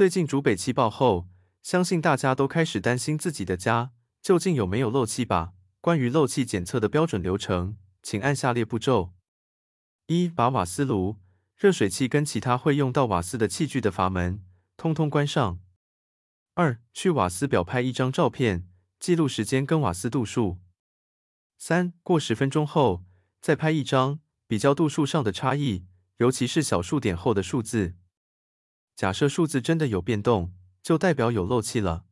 最近竹北气爆后，相信大家都开始担心自己的家究竟有没有漏气吧？关于漏气检测的标准流程，请按下列步骤：一、把瓦斯炉、热水器跟其他会用到瓦斯的器具的阀门通通关上；二、去瓦斯表拍一张照片，记录时间跟瓦斯度数；三、过十分钟后再拍一张，比较度数上的差异，尤其是小数点后的数字。假设数字真的有变动，就代表有漏气了。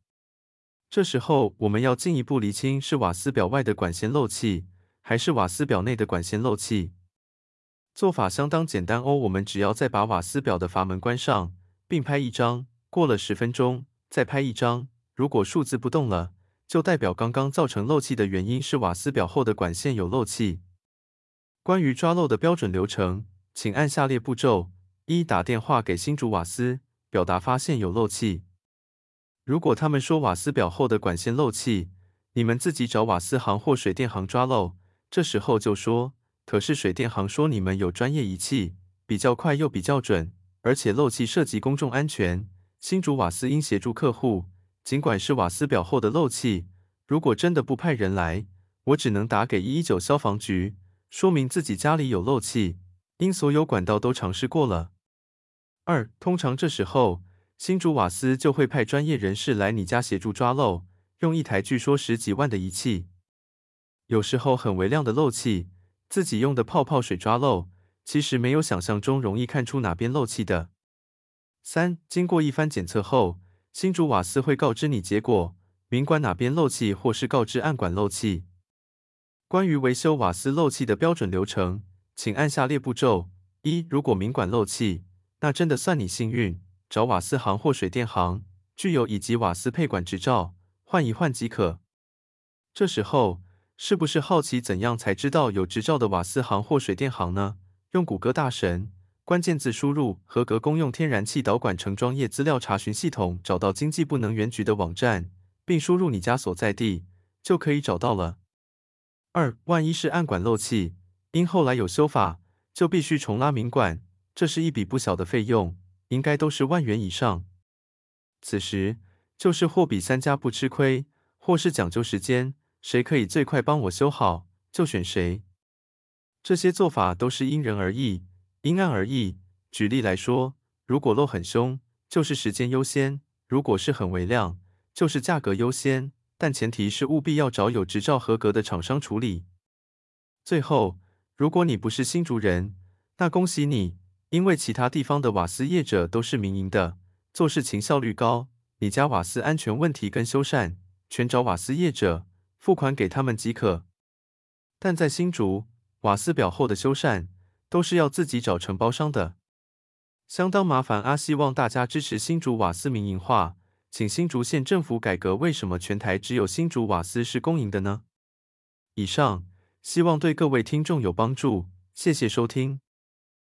这时候我们要进一步厘清是瓦斯表外的管线漏气，还是瓦斯表内的管线漏气。做法相当简单哦，我们只要再把瓦斯表的阀门关上，并拍一张，过了十分钟再拍一张，如果数字不动了，就代表刚刚造成漏气的原因是瓦斯表后的管线有漏气。关于抓漏的标准流程，请按下列步骤。一打电话给新竹瓦斯，表达发现有漏气。如果他们说瓦斯表后的管线漏气，你们自己找瓦斯行或水电行抓漏。这时候就说，可是水电行说你们有专业仪器，比较快又比较准，而且漏气涉及公众安全。新竹瓦斯应协助客户，尽管是瓦斯表后的漏气，如果真的不派人来，我只能打给一一九消防局，说明自己家里有漏气，因所有管道都尝试过了。二，通常这时候，新竹瓦斯就会派专业人士来你家协助抓漏，用一台据说十几万的仪器，有时候很微量的漏气，自己用的泡泡水抓漏，其实没有想象中容易看出哪边漏气的。三，经过一番检测后，新竹瓦斯会告知你结果，明管哪边漏气，或是告知暗管漏气。关于维修瓦斯漏气的标准流程，请按下列步骤：一，如果明管漏气。那真的算你幸运，找瓦斯行或水电行，具有乙级瓦斯配管执照，换一换即可。这时候是不是好奇怎样才知道有执照的瓦斯行或水电行呢？用谷歌大神关键字输入“合格公用天然气导管承装业资料查询系统”，找到经济部能源局的网站，并输入你家所在地，就可以找到了。二，万一是暗管漏气，因后来有修法，就必须重拉明管。这是一笔不小的费用，应该都是万元以上。此时就是货比三家不吃亏，或是讲究时间，谁可以最快帮我修好，就选谁。这些做法都是因人而异，因案而异。举例来说，如果漏很凶，就是时间优先；如果是很微量，就是价格优先。但前提是务必要找有执照合格的厂商处理。最后，如果你不是新竹人，那恭喜你。因为其他地方的瓦斯业者都是民营的，做事情效率高，你家瓦斯安全问题跟修缮，全找瓦斯业者，付款给他们即可。但在新竹，瓦斯表后的修缮都是要自己找承包商的，相当麻烦啊！希望大家支持新竹瓦斯民营化，请新竹县政府改革。为什么全台只有新竹瓦斯是公营的呢？以上希望对各位听众有帮助，谢谢收听。